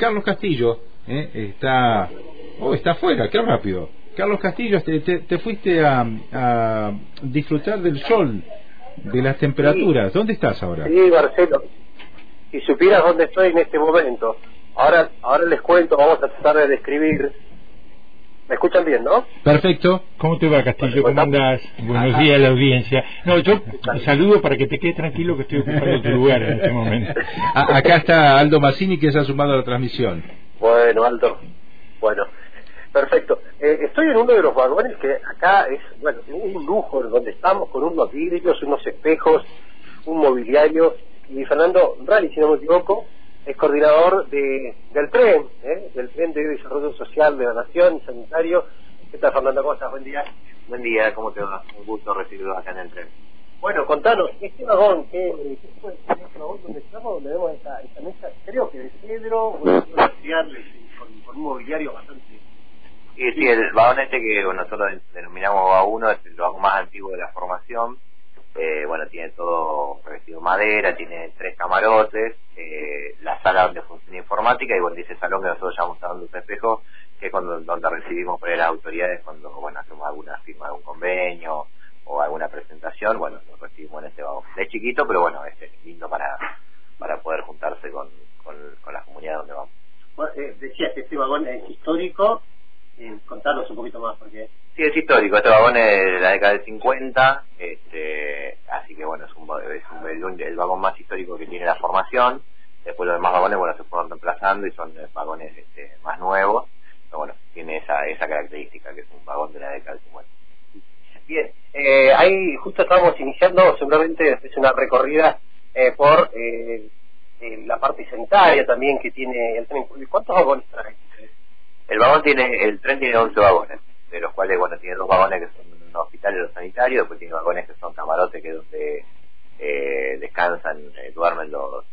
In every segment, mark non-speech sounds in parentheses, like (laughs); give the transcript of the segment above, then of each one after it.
Carlos Castillo ¿eh? está, oh, está afuera, qué rápido. Carlos Castillo, te, te, fuiste a, a, disfrutar del sol, de las temperaturas. ¿Dónde estás ahora? Sí, Marcelo. Si supieras dónde estoy en este momento. Ahora, ahora les cuento, vamos a tratar de describir ¿Me escuchan bien, no? Perfecto. ¿Cómo te va, Castillo? ¿Cómo andas? Buenos días a la audiencia. No, yo saludo para que te quedes tranquilo que estoy ocupando tu lugar en este momento. (laughs) acá está Aldo Massini que se ha sumado a la transmisión. Bueno, Aldo. Bueno, perfecto. Eh, estoy en uno de los vagones que acá es, bueno, un lujo donde estamos con unos vidrios, unos espejos, un mobiliario. Y Fernando Rally, si no me equivoco, es coordinador de, del tren, ¿eh? del tren de desarrollo social de la nación y sanitario. ¿Qué tal, Fernando? ¿Cómo estás? Buen día. Buen día, ¿cómo te va? Un gusto recibirlo acá en el tren. Bueno, contanos, este vagón, ¿qué, qué fue este vagón donde estamos, donde vemos esta, esta mesa, creo que de cedro, bueno, con, con un mobiliario bastante... Sí, sí, el vagón este que nosotros denominamos vagón es el vagón más antiguo de la formación, eh, bueno, tiene todo revestido madera, tiene tres camarotes, la sala donde funciona informática y bueno, dice salón que nosotros llamamos Salón de Espejo, que es cuando, donde recibimos por las autoridades cuando bueno hacemos alguna firma de un convenio o alguna presentación, bueno, nos recibimos en este vagón. Es chiquito, pero bueno, es lindo para, para poder juntarse con, con, la comunidad donde vamos. Bueno, eh, decías que este vagón es histórico, eh, un poquito más porque... Sí, es histórico, este vagón es de la década del 50, este, así que bueno, es, un, es un, el, vagón más histórico que tiene la formación. Después los demás vagones bueno se fueron reemplazando y son vagones este, más nuevos, pero bueno, tiene esa, esa característica que es un vagón de la década del 50. Bien, eh, ahí justo estábamos iniciando, seguramente es una recorrida eh, por eh, la parte sanitaria también que tiene el tren. ¿Cuántos vagones trae? El vagón tiene, el tren tiene 11 vagones de los cuales, bueno, tiene dos vagones que son hospitales los sanitarios, después tiene vagones que son camarotes, que es donde eh, descansan, eh, duermen los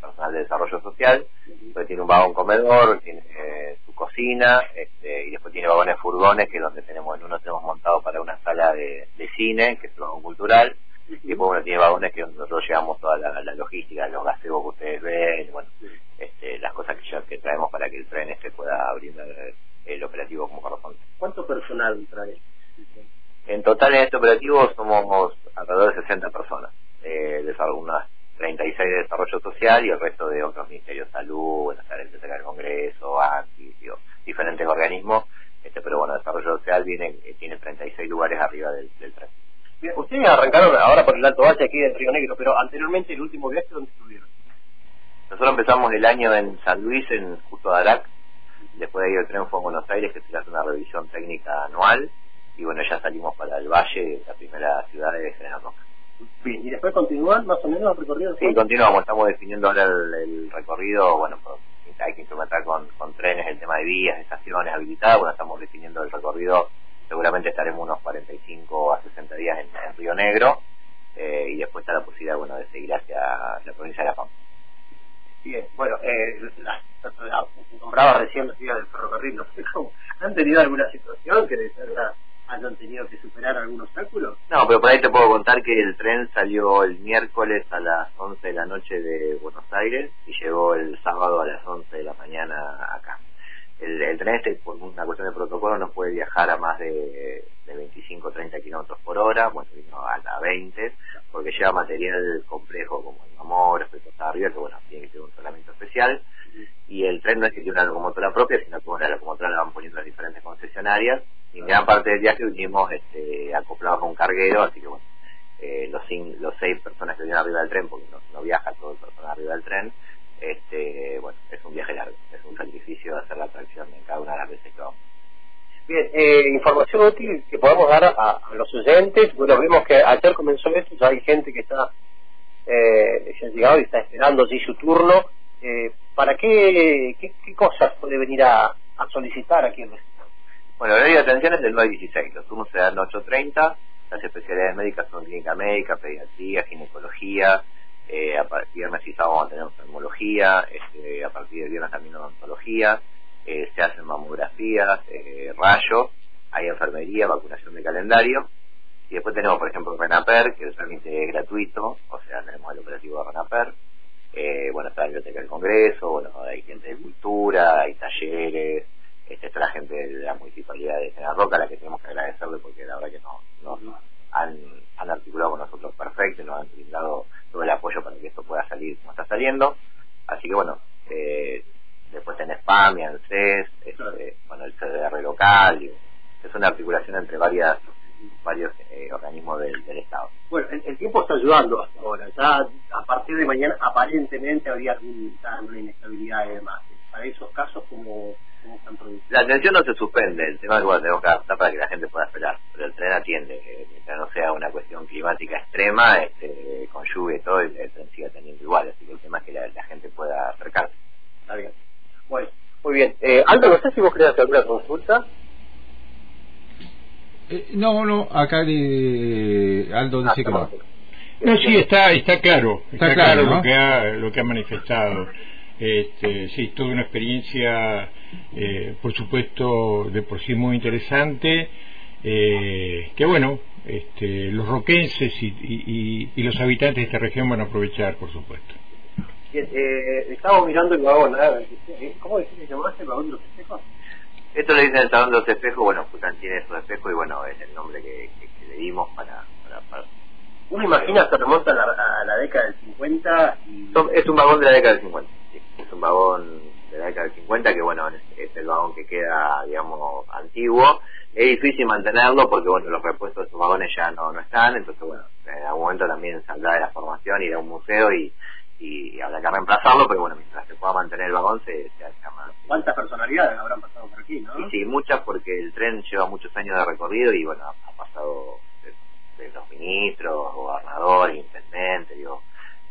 personal de desarrollo social, después tiene un vagón comedor, tiene eh, su cocina, este, y después tiene vagones furgones, que es donde tenemos, en uno tenemos montado para una sala de, cine, que es un vagón cultural, y después, bueno, tiene vagones que nosotros llevamos toda la, logística, los gazebos que ustedes ven, bueno, este, las cosas que, ya, que traemos para que el tren este pueda brindar el operativo como corresponde. ¿Cuánto personal trae? En total en este operativo somos alrededor de 60 personas, eh, de algunas 36 de desarrollo social y el resto de otros ministerios, salud, bueno, el Biblioteca del Congreso, ANTI, diferentes organismos, este, pero bueno, desarrollo social viene, eh, tiene 36 lugares arriba del, tren. Bien, ustedes arrancaron ahora por el Alto Valle aquí en Río Negro, pero anteriormente el último viaje, ¿dónde estuvieron? Nosotros empezamos el año en San Luis, en Justo Arac, Después de ahí el tren fue a Buenos Aires, que se hace una revisión técnica anual. Y bueno, ya salimos para el Valle, la primera ciudad de General Roca. Bien, ¿y después continúan más o menos el recorrido? Sí, continuamos, estamos definiendo ahora el, recorrido, bueno, hay que implementar con, trenes el tema de vías, estaciones habilitadas, bueno, estamos definiendo el recorrido, seguramente estaremos unos 45 a 60 días en, Río Negro, eh, y después está la posibilidad, bueno, de seguir hacia la provincia de La Pampa. Bien, bueno, eh, la, nombraba recién la ciudad del ferrocarril, no (laughs) sé cómo, ¿han tenido alguna situación que de verdad hayan tenido que superar algún obstáculo? No, pero por ahí te puedo contar que el tren salió el miércoles a las 11 de la noche de Buenos Aires y llegó el sábado a las 11 de la mañana acá. El, tren este, por una cuestión de protocolo, no puede viajar a más de, de 25 o 30 kilómetros por hora, bueno, vino a la 20, porque lleva material complejo como el y cosas arriba, que bueno, tiene que tener un tratamiento especial. Y el tren no es que tiene una locomotora propia, sino que la locomotora la van poniendo en diferentes concesionarias. En gran parte del viaje vinimos este, acoplados a un carguero, así que bueno, eh, los, los seis personas que vienen arriba del tren, porque no, viaja todo el personal arriba del tren, este, bueno, es un viaje largo, es un sacrificio hacer la tracción en cada una de las veces que vamos. Bien, eh, información útil que podamos dar a, los oyentes. Bueno, vemos que ayer comenzó esto, ya hay gente que está, eh, ha llegado y está esperando allí su turno. Eh, ¿Para qué, qué, cosas puede venir a, solicitar aquí en México? Bueno, la ley de atención es del 9 16, los turnos se dan 8.30, las especialidades médicas son clínica médica, pediatría, ginecología, eh, a partir viernes y sábado vamos a tener este, a partir de viernes también odontología, eh, se hacen mamografías, eh, rayos, hay enfermería, vacunación de calendario, y después tenemos, por ejemplo, RENAPER, que es gratuito, o sea, tenemos el operativo de RENAPER, eh, bueno, está la Biblioteca del Congreso, bueno, hay gente de cultura, este, está la gente de la municipalidad de General Roca, a la que tenemos que agradecerle porque la verdad que no, no, han, articulado con nosotros perfecto, y nos han brindado todo el apoyo para que esto pueda salir como está saliendo. Así que bueno, eh, después en Spam y en CES, este, bueno, el CDR local, y, es una articulación entre varias varios eh, organismos del, Estado. Bueno, el, tiempo está ayudando hasta ahora. Ya a partir de mañana aparentemente habría alguna inestabilidad y demás. Para esos casos como la atención no se suspende, el tema es que tenemos que adaptar para que la gente pueda esperar, pero el tren atiende, mientras no sea una cuestión climática extrema, este, con lluvia y todo, el, tren sigue teniendo igual, así que el tema es que la, gente pueda acercarse. Está bien. Bueno, muy bien. Eh, Aldo, no sé si vos querés hacer alguna consulta. Eh, no, no, acá de Aldo dice ah, que no. No, sí, está, está claro, está, claro, lo, que ha, lo que ha manifestado. Este, sí, toda una experiencia, eh, por supuesto, de por sí muy interesante, eh, que bueno, este, los roquenses y, los habitantes de esta región van a aprovechar, por supuesto. eh, estamos mirando el vagón, ¿cómo decís que llamaste el vagón de los espejos? Esto le dicen el salón de los espejos, bueno, Pután tiene esos espejos y bueno, es el nombre que, le dimos para, para, Uno imagina que remonta a la, a la década del 50 y... Es un vagón de la década del 50 es un vagón de 50 que bueno es, el vagón que queda digamos antiguo. Es difícil mantenerlo porque bueno los repuestos de esos vagones ya no, no están. Entonces bueno en algún momento también saldrá de la formación irá a un museo y, y habrá que reemplazarlo pero bueno mientras se pueda mantener el vagón se, se más. Cuántas personalidades habrán pasado por aquí no sí, sí muchas porque el tren lleva muchos años de recorrido y bueno ha pasado de, los ministros gobernadores intendentes digo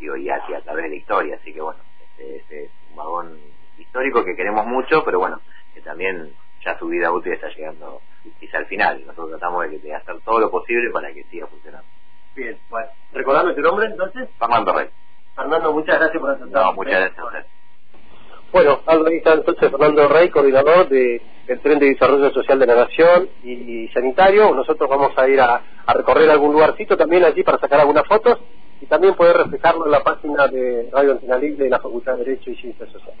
digo y así a través de la historia. Así que bueno este, este es un vagón histórico que queremos mucho, pero bueno, que también ya su vida útil está llegando quizá al final. Nosotros tratamos de, hacer todo lo posible para que siga funcionando. Bien, bueno, recordando tu nombre entonces. Fernando Rey. Fernando, muchas gracias por aceptar. No, muchas gracias a usted. Bueno, Aldo está entonces Fernando Rey, coordinador del Tren de Desarrollo Social de la Nación y, Sanitario. Nosotros vamos a ir a, a recorrer algún lugarcito también allí para sacar algunas fotos y también poder reflejarlo en la página de Radio Antena Libre de la Facultad de Derecho y Ciencias Sociales.